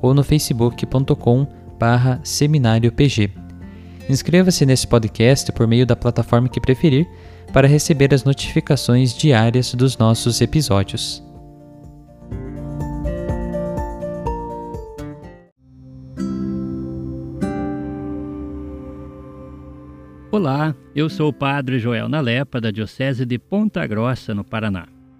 ou no facebook.com barra seminariopg. Inscreva-se nesse podcast por meio da plataforma que preferir para receber as notificações diárias dos nossos episódios. Olá, eu sou o Padre Joel Nalepa, da Diocese de Ponta Grossa, no Paraná.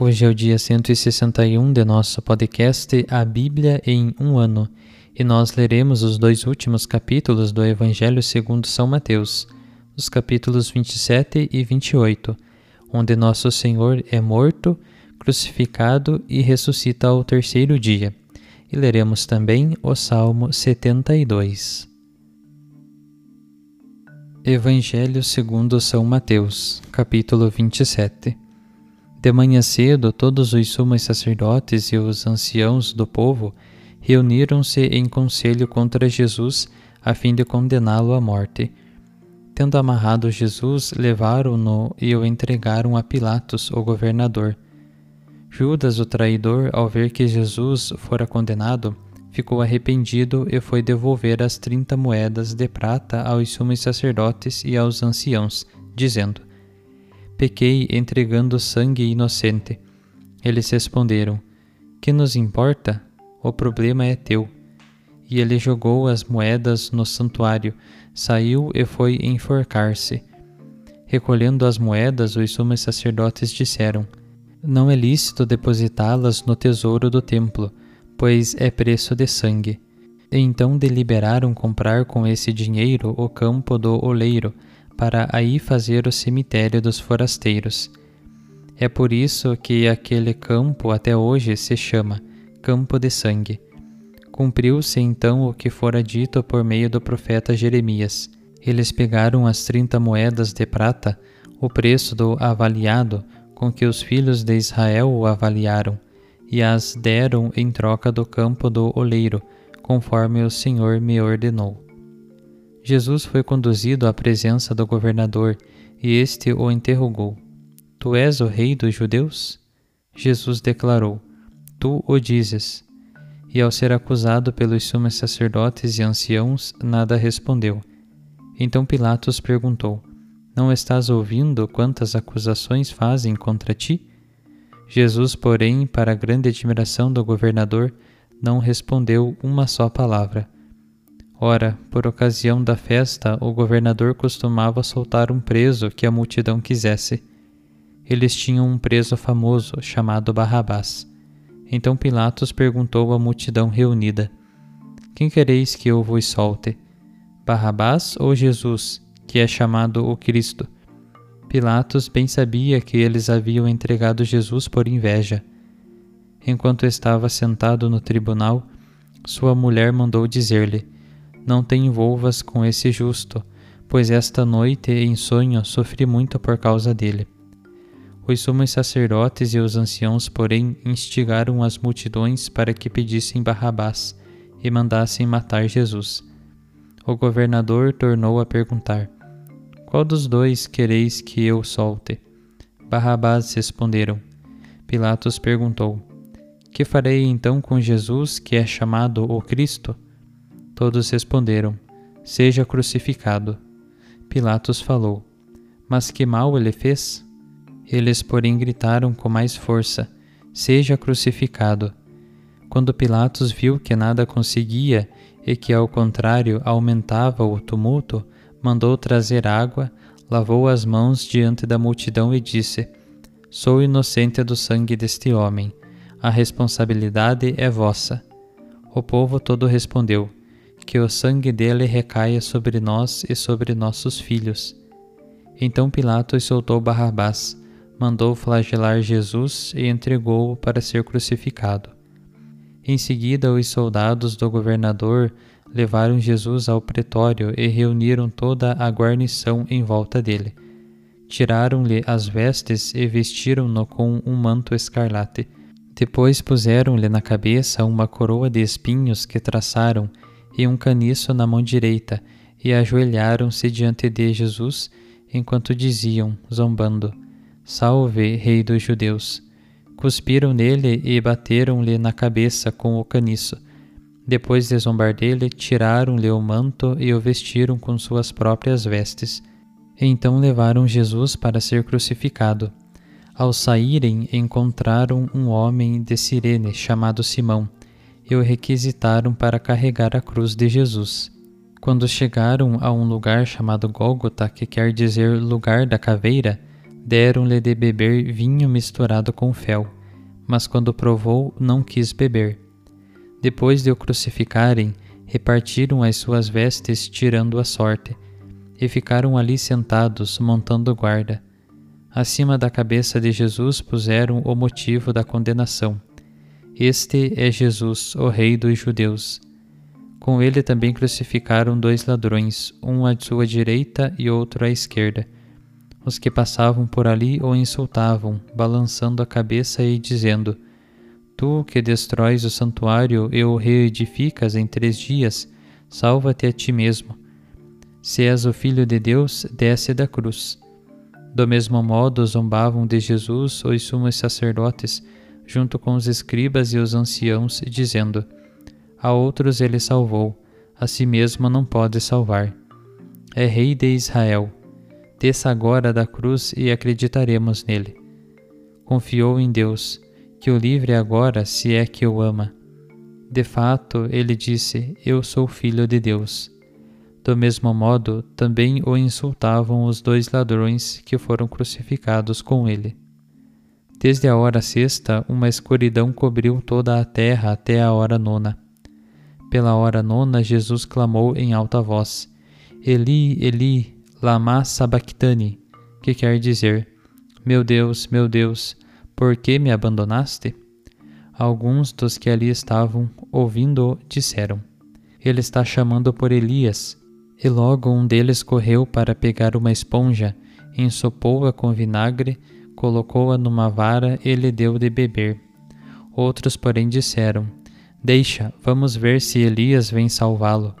Hoje é o dia 161 de nosso podcast A Bíblia em um ano, e nós leremos os dois últimos capítulos do Evangelho segundo São Mateus, os capítulos 27 e 28, onde nosso Senhor é morto, crucificado e ressuscita ao terceiro dia. E leremos também o Salmo 72. Evangelho segundo São Mateus, capítulo 27. De manhã cedo, todos os sumos sacerdotes e os anciãos do povo reuniram-se em conselho contra Jesus a fim de condená-lo à morte. Tendo amarrado Jesus, levaram-no e o entregaram a Pilatos, o governador. Judas, o traidor, ao ver que Jesus fora condenado, ficou arrependido e foi devolver as trinta moedas de prata aos sumos sacerdotes e aos anciãos, dizendo: pequei entregando sangue inocente. Eles responderam: Que nos importa? O problema é teu. E ele jogou as moedas no santuário, saiu e foi enforcar-se. Recolhendo as moedas, os sumos sacerdotes disseram: Não é lícito depositá-las no tesouro do templo, pois é preço de sangue. Então deliberaram comprar com esse dinheiro o campo do oleiro para aí fazer o cemitério dos forasteiros. É por isso que aquele campo até hoje se chama Campo de Sangue. Cumpriu-se então o que fora dito por meio do profeta Jeremias. Eles pegaram as trinta moedas de prata, o preço do avaliado com que os filhos de Israel o avaliaram, e as deram em troca do campo do oleiro, conforme o Senhor me ordenou. Jesus foi conduzido à presença do governador e este o interrogou: Tu és o rei dos judeus? Jesus declarou: Tu o dizes. E ao ser acusado pelos sumos sacerdotes e anciãos, nada respondeu. Então Pilatos perguntou: Não estás ouvindo quantas acusações fazem contra ti? Jesus, porém, para grande admiração do governador, não respondeu uma só palavra. Ora, por ocasião da festa, o governador costumava soltar um preso que a multidão quisesse. Eles tinham um preso famoso chamado Barrabás. Então Pilatos perguntou à multidão reunida: Quem quereis que eu vos solte? Barrabás ou Jesus, que é chamado o Cristo? Pilatos bem sabia que eles haviam entregado Jesus por inveja. Enquanto estava sentado no tribunal, sua mulher mandou dizer-lhe: Não te envolvas com esse justo, pois esta noite em sonho sofri muito por causa dele. Os sumos sacerdotes e os anciãos, porém, instigaram as multidões para que pedissem Barrabás e mandassem matar Jesus. O governador tornou a perguntar: Qual dos dois quereis que eu solte? Barrabás responderam. Pilatos perguntou: Que farei então com Jesus, que é chamado o Cristo? Todos responderam: Seja crucificado. Pilatos falou: Mas que mal ele fez? Eles, porém, gritaram com mais força: Seja crucificado. Quando Pilatos viu que nada conseguia e que, ao contrário, aumentava o tumulto, mandou trazer água, lavou as mãos diante da multidão e disse: Sou inocente do sangue deste homem. A responsabilidade é vossa. O povo todo respondeu: Que o sangue dele recaia sobre nós e sobre nossos filhos. Então Pilatos soltou Barrabás mandou flagelar Jesus e entregou-o para ser crucificado. Em seguida, os soldados do governador levaram Jesus ao pretório e reuniram toda a guarnição em volta dele. Tiraram-lhe as vestes e vestiram-no com um manto escarlate. Depois puseram-lhe na cabeça uma coroa de espinhos que traçaram e um caniço na mão direita, e ajoelharam-se diante de Jesus, enquanto diziam, zombando: Salve, Rei dos Judeus! Cuspiram nele e bateram-lhe na cabeça com o caniço. Depois de zombar dele, tiraram-lhe o manto e o vestiram com suas próprias vestes. Então levaram Jesus para ser crucificado. Ao saírem, encontraram um homem de Cirene chamado Simão e o requisitaram para carregar a cruz de Jesus. Quando chegaram a um lugar chamado Gólgota, que quer dizer lugar da caveira, deram-lhe de beber vinho misturado com fel, mas quando provou, não quis beber. Depois de o crucificarem, repartiram as suas vestes, tirando a sorte, e ficaram ali sentados, montando guarda. Acima da cabeça de Jesus puseram o motivo da condenação. Este é Jesus, o Rei dos Judeus. Com ele também crucificaram dois ladrões, um à sua direita e outro à esquerda os que passavam por ali o insultavam, balançando a cabeça e dizendo: Tu que destróis o santuário e o reedificas em três dias, salva-te a ti mesmo. Se és o Filho de Deus, desce da cruz. Do mesmo modo, zombavam de Jesus os sumos sacerdotes, junto com os escribas e os anciãos, dizendo: A outros ele salvou, a si mesmo não pode salvar. É Rei de Israel desça agora da cruz e acreditaremos nele. Confiou em Deus, que o livre agora se é que o ama. De fato, ele disse: Eu sou filho de Deus. Do mesmo modo, também o insultavam os dois ladrões que foram crucificados com ele. Desde a hora sexta, uma escuridão cobriu toda a terra até a hora nona. Pela hora nona, Jesus clamou em alta voz: Eli, Eli, Lama Sabachthani, que quer dizer: Meu Deus, meu Deus, por que me abandonaste? Alguns dos que ali estavam, ouvindo-o, disseram: Ele está chamando por Elias. E logo um deles correu para pegar uma esponja, ensopou-a com vinagre, colocou-a numa vara e lhe deu de beber. Outros, porém, disseram: Deixa, vamos ver se Elias vem salvá-lo.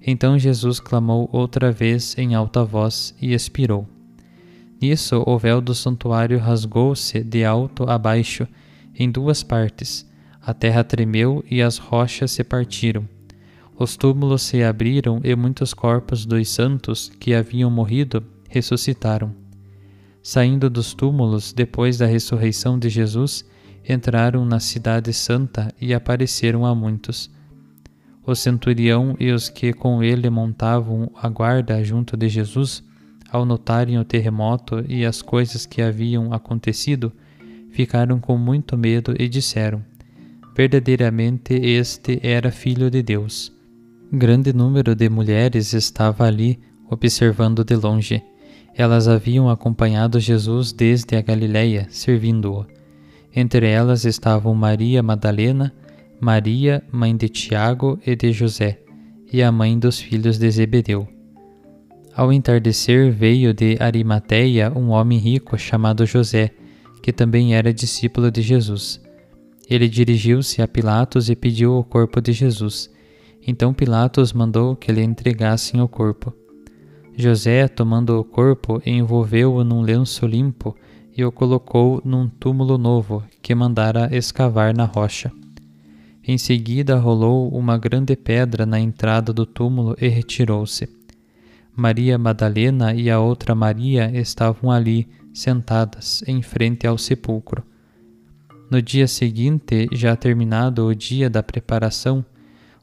Então Jesus clamou outra vez em alta voz e expirou. Nisso o véu do santuário rasgou-se de alto a baixo, em duas partes. A terra tremeu e as rochas se partiram. Os túmulos se abriram e muitos corpos dos santos que haviam morrido ressuscitaram. Saindo dos túmulos depois da ressurreição de Jesus, entraram na Cidade Santa e apareceram a muitos. O centurião e os que com ele montavam a guarda junto de Jesus, ao notarem o terremoto e as coisas que haviam acontecido, ficaram com muito medo e disseram: Verdadeiramente este era filho de Deus. Grande número de mulheres estava ali observando de longe. Elas haviam acompanhado Jesus desde a Galiléia, servindo-o. Entre elas estavam Maria Madalena, Maria, mãe de Tiago e de José, e a mãe dos filhos de Zebedeu. Ao entardecer veio de Arimateia um homem rico chamado José, que também era discípulo de Jesus. Ele dirigiu-se a Pilatos e pediu o corpo de Jesus. Então Pilatos mandou que lhe entregassem o corpo. José, tomando o corpo, envolveu-o num lenço limpo e o colocou num túmulo novo que mandara escavar na rocha. Em seguida rolou uma grande pedra na entrada do túmulo e retirou-se. Maria Madalena e a outra Maria estavam ali, sentadas, em frente ao sepulcro. No dia seguinte, já terminado o dia da preparação,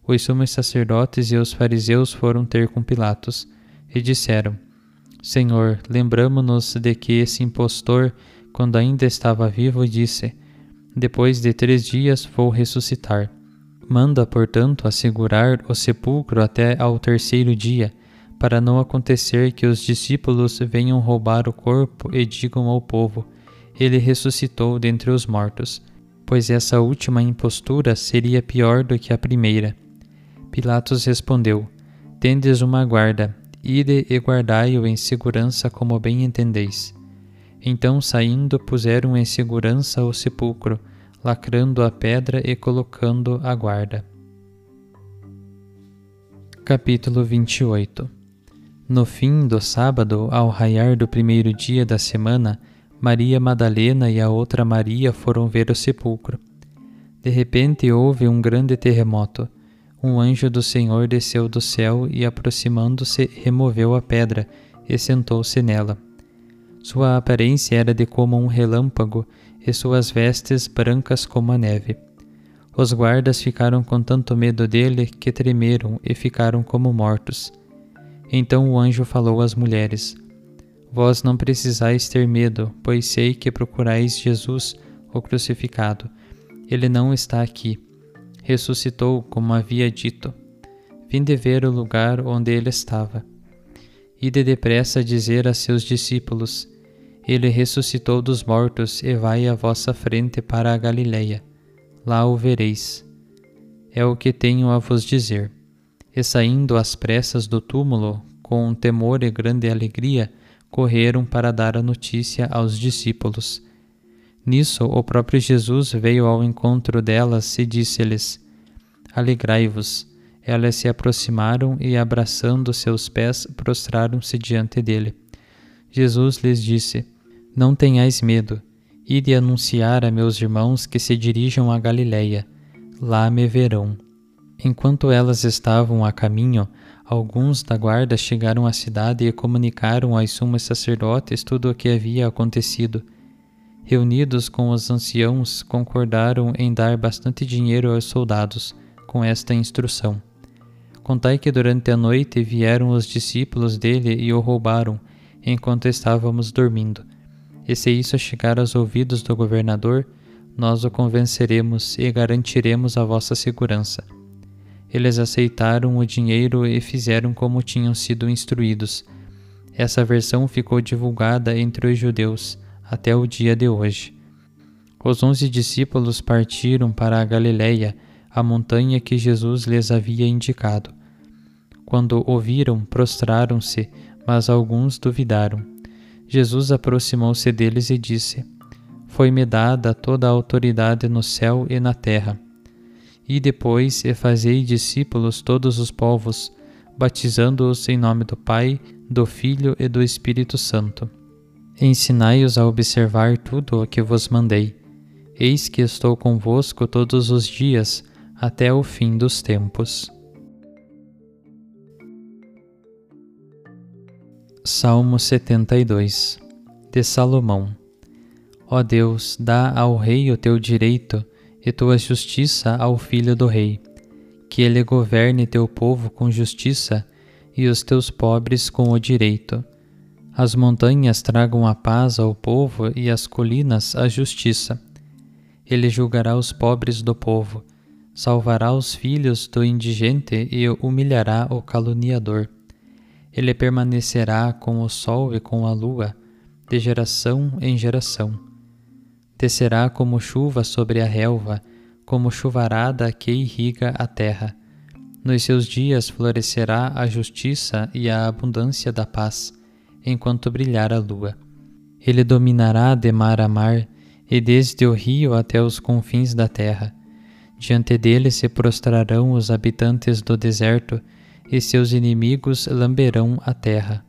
os sumos sacerdotes e os fariseus foram ter com Pilatos e disseram: Senhor, lembramo-nos de que esse impostor, quando ainda estava vivo, disse: Depois de três dias vou ressuscitar. Manda, portanto, assegurar o sepulcro até ao terceiro dia, para não acontecer que os discípulos venham roubar o corpo e digam ao povo: Ele ressuscitou dentre os mortos, pois essa última impostura seria pior do que a primeira. Pilatos respondeu: Tendes uma guarda, Ide e guardai-o em segurança como bem entendeis. Então, saindo, puseram em segurança o sepulcro, lacrando a pedra e colocando a guarda. Capítulo 28 No fim do sábado, ao raiar do primeiro dia da semana, Maria Madalena e a outra Maria foram ver o sepulcro. De repente houve um grande terremoto um anjo do Senhor desceu do céu e, aproximando-se, removeu a pedra e sentou-se nela. Sua aparência era de como um relâmpago e suas vestes brancas como a neve. Os guardas ficaram com tanto medo dele que tremeram e ficaram como mortos. Então o anjo falou às mulheres: Vós não precisais ter medo, pois sei que procurais Jesus, o crucificado. Ele não está aqui ressuscitou como havia dito. Vinde ver o lugar onde ele estava. Ide depressa dizer a seus discípulos: Ele ressuscitou dos mortos e vai à vossa frente para a Galileia. Lá o vereis. É o que tenho a vos dizer. E saindo às pressas do túmulo, com temor e grande alegria, correram para dar a notícia aos discípulos. Nisso, o próprio Jesus veio ao encontro delas e disse-lhes: Alegrai-vos. Elas se aproximaram e, abraçando seus pés, prostraram-se diante dele. Jesus lhes disse: Não tenhais medo. Ide anunciar a meus irmãos que se dirijam a Galiléia. Lá me verão. Enquanto elas estavam a caminho, alguns da guarda chegaram à cidade e comunicaram aos sumos sacerdotes tudo o que havia acontecido reunidos com os anciãos, concordaram em dar bastante dinheiro aos soldados, com esta instrução: Contai que durante a noite vieram os discípulos dele e o roubaram, enquanto estávamos dormindo. E se isso chegar aos ouvidos do governador, nós o convenceremos e garantiremos a vossa segurança. Eles aceitaram o dinheiro e fizeram como tinham sido instruídos. Essa versão ficou divulgada entre os judeus até o dia de hoje. Os onze discípulos partiram para a Galiléia, a montanha que Jesus lhes havia indicado. Quando ouviram, prostraram-se, mas alguns duvidaram. Jesus aproximou-se deles e disse: Foi-me dada toda a autoridade no céu e na terra. E depois e fazei discípulos todos os povos, batizando-os em nome do Pai, do Filho e do Espírito Santo Ensinai-os a observar tudo o que vos mandei. Eis que estou convosco todos os dias, até o fim dos tempos. Salmo 72 de Salomão Ó Deus, dá ao rei o teu direito e tua justiça ao filho do rei, que ele governe teu povo com justiça e os teus pobres com o direito as montanhas tragam a paz ao povo e as colinas a justiça. Ele julgará os pobres do povo, salvará os filhos do indigente e humilhará o caluniador. Ele permanecerá com o sol e com a lua, de geração em geração. Descerá como chuva sobre a relva, como chuvarada que irriga a terra. Nos seus dias florescerá a justiça e a abundância da paz, enquanto brilhar a lua. Ele dominará de mar a mar, e desde o rio até os confins da terra. Diante dele se prostrarão os habitantes do deserto, e seus inimigos lamberão a terra.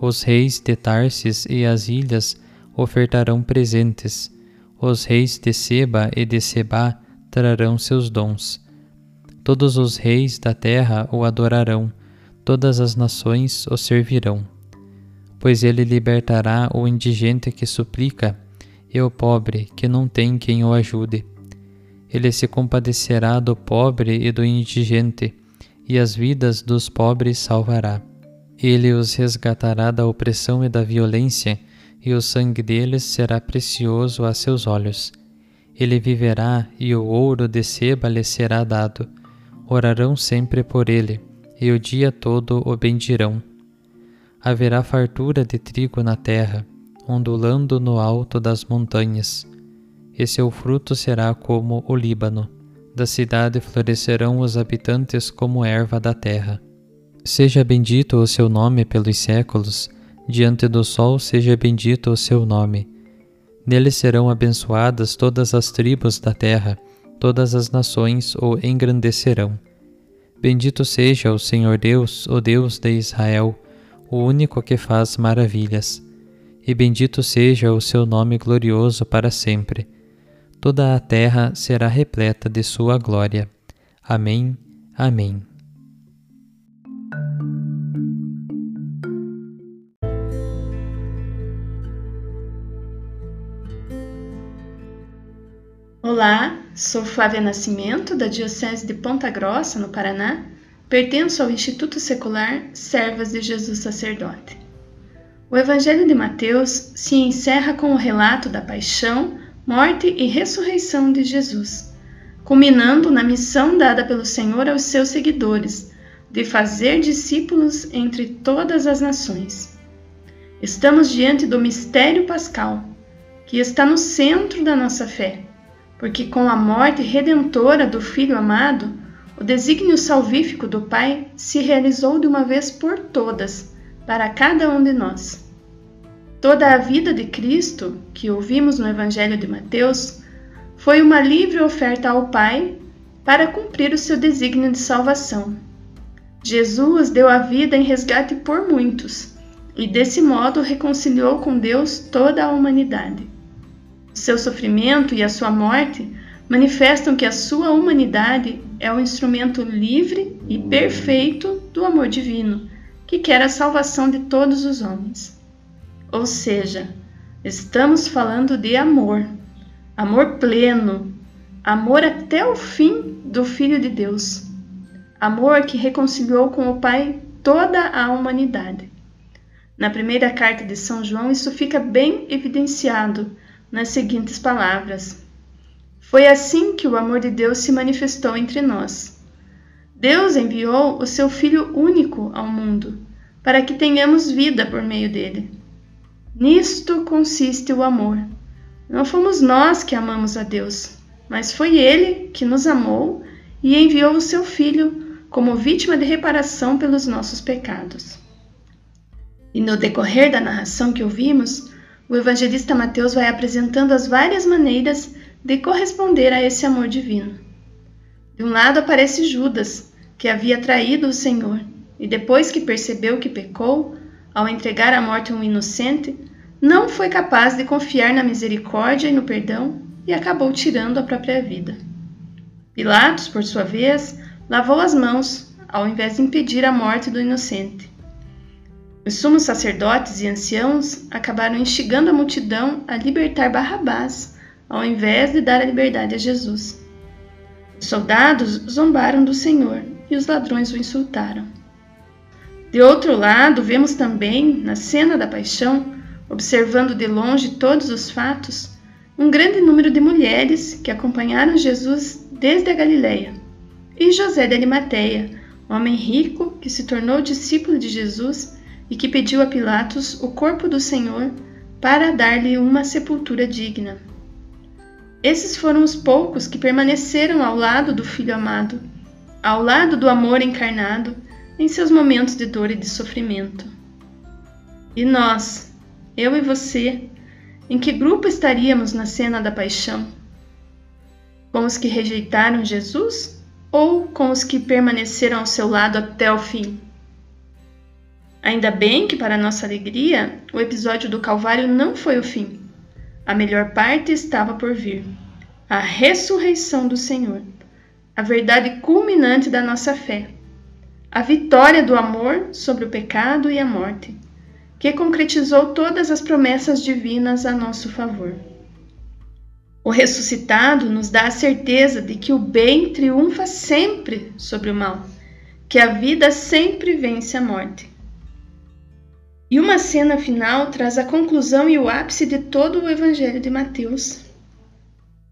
Os reis de Tarsis e as ilhas ofertarão presentes, os reis de Seba e de Sebá trarão seus dons. Todos os reis da terra o adorarão, todas as nações o servirão. Pois ele libertará o indigente que suplica, e o pobre que não tem quem o ajude. Ele se compadecerá do pobre e do indigente, e as vidas dos pobres salvará. Ele os resgatará da opressão e da violência, e o sangue deles será precioso a seus olhos. Ele viverá, e o ouro de seba lhe será dado. Orarão sempre por ele, e o dia todo o bendirão. Haverá fartura de trigo na terra, ondulando no alto das montanhas, e seu fruto será como o Líbano. Da cidade florescerão os habitantes como erva da terra. Seja bendito o seu nome pelos séculos, diante do sol seja bendito o seu nome. Nele serão abençoadas todas as tribos da terra, todas as nações o engrandecerão. Bendito seja o Senhor Deus, o Deus de Israel, o único que faz maravilhas e bendito seja o seu nome glorioso para sempre. Toda a terra será repleta de sua glória. Amém. Amém. Olá, sou Flávia Nascimento, da Diocese de Ponta Grossa, no Paraná. Pertenço ao Instituto Secular Servas de Jesus Sacerdote. O Evangelho de Mateus se encerra com o relato da paixão, morte e ressurreição de Jesus, culminando na missão dada pelo Senhor aos seus seguidores de fazer discípulos entre todas as nações. Estamos diante do mistério pascal, que está no centro da nossa fé, porque com a morte redentora do Filho amado, o desígnio salvífico do Pai se realizou de uma vez por todas para cada um de nós. Toda a vida de Cristo, que ouvimos no Evangelho de Mateus, foi uma livre oferta ao Pai para cumprir o seu desígnio de salvação. Jesus deu a vida em resgate por muitos e, desse modo, reconciliou com Deus toda a humanidade. Seu sofrimento e a sua morte manifestam que a sua humanidade é o instrumento livre e perfeito do amor divino, que quer a salvação de todos os homens. Ou seja, estamos falando de amor, amor pleno, amor até o fim do Filho de Deus, amor que reconciliou com o Pai toda a humanidade. Na primeira carta de São João, isso fica bem evidenciado nas seguintes palavras: Foi assim que o amor de Deus se manifestou entre nós. Deus enviou o seu Filho único ao mundo, para que tenhamos vida por meio dele. Nisto consiste o amor. Não fomos nós que amamos a Deus, mas foi Ele que nos amou e enviou o seu Filho como vítima de reparação pelos nossos pecados. E no decorrer da narração que ouvimos, o evangelista Mateus vai apresentando as várias maneiras de corresponder a esse amor divino. De um lado aparece Judas, que havia traído o Senhor, e depois que percebeu que pecou, ao entregar à morte um inocente, não foi capaz de confiar na misericórdia e no perdão e acabou tirando a própria vida. Pilatos, por sua vez, lavou as mãos, ao invés de impedir a morte do inocente. Os sumos sacerdotes e anciãos acabaram instigando a multidão a libertar Barrabás, ao invés de dar a liberdade a Jesus. Os soldados zombaram do Senhor e os ladrões o insultaram. De outro lado, vemos também, na cena da paixão, observando de longe todos os fatos, um grande número de mulheres que acompanharam Jesus desde a Galileia, e José de Arimateia, homem rico que se tornou discípulo de Jesus e que pediu a Pilatos o corpo do Senhor para dar-lhe uma sepultura digna. Esses foram os poucos que permaneceram ao lado do Filho amado, ao lado do amor encarnado em seus momentos de dor e de sofrimento. E nós, eu e você, em que grupo estaríamos na cena da paixão? Com os que rejeitaram Jesus ou com os que permaneceram ao seu lado até o fim? Ainda bem que, para nossa alegria, o episódio do Calvário não foi o fim. A melhor parte estava por vir a ressurreição do Senhor, a verdade culminante da nossa fé, a vitória do amor sobre o pecado e a morte que concretizou todas as promessas divinas a nosso favor. O ressuscitado nos dá a certeza de que o bem triunfa sempre sobre o mal, que a vida sempre vence a morte. E uma cena final traz a conclusão e o ápice de todo o Evangelho de Mateus.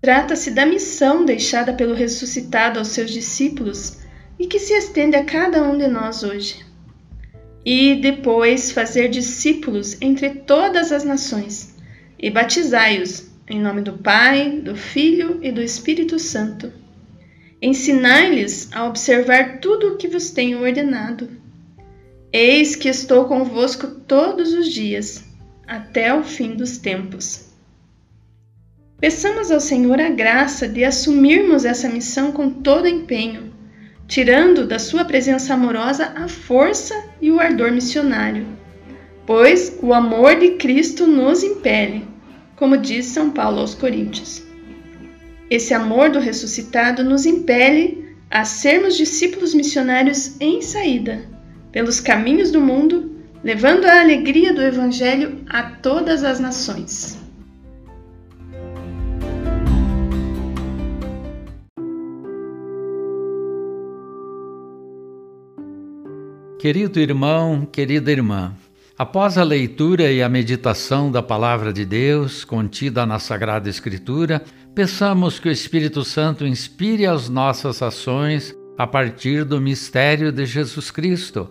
Trata-se da missão deixada pelo ressuscitado aos seus discípulos e que se estende a cada um de nós hoje e depois fazer discípulos entre todas as nações, e batizai-os em nome do Pai, do Filho e do Espírito Santo. Ensinai-lhes a observar tudo o que vos tenho ordenado. Eis que estou convosco todos os dias, até o fim dos tempos. Peçamos ao Senhor a graça de assumirmos essa missão com todo empenho tirando da sua presença amorosa a força e o ardor missionário. Pois o amor de Cristo nos impele, como diz São Paulo aos Coríntios. Esse amor do ressuscitado nos impele a sermos discípulos missionários em saída, pelos caminhos do mundo, levando a alegria do Evangelho a todas as nações. Querido irmão, querida irmã, após a leitura e a meditação da Palavra de Deus contida na Sagrada Escritura, peçamos que o Espírito Santo inspire as nossas ações a partir do mistério de Jesus Cristo,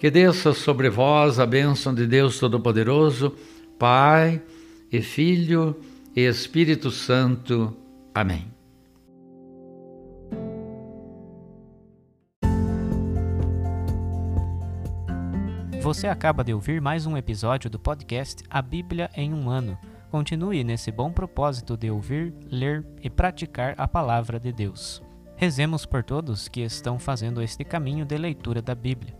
Que desça sobre vós a bênção de Deus Todo-Poderoso, Pai e Filho e Espírito Santo. Amém. Você acaba de ouvir mais um episódio do podcast A Bíblia em um Ano. Continue nesse bom propósito de ouvir, ler e praticar a palavra de Deus. Rezemos por todos que estão fazendo este caminho de leitura da Bíblia.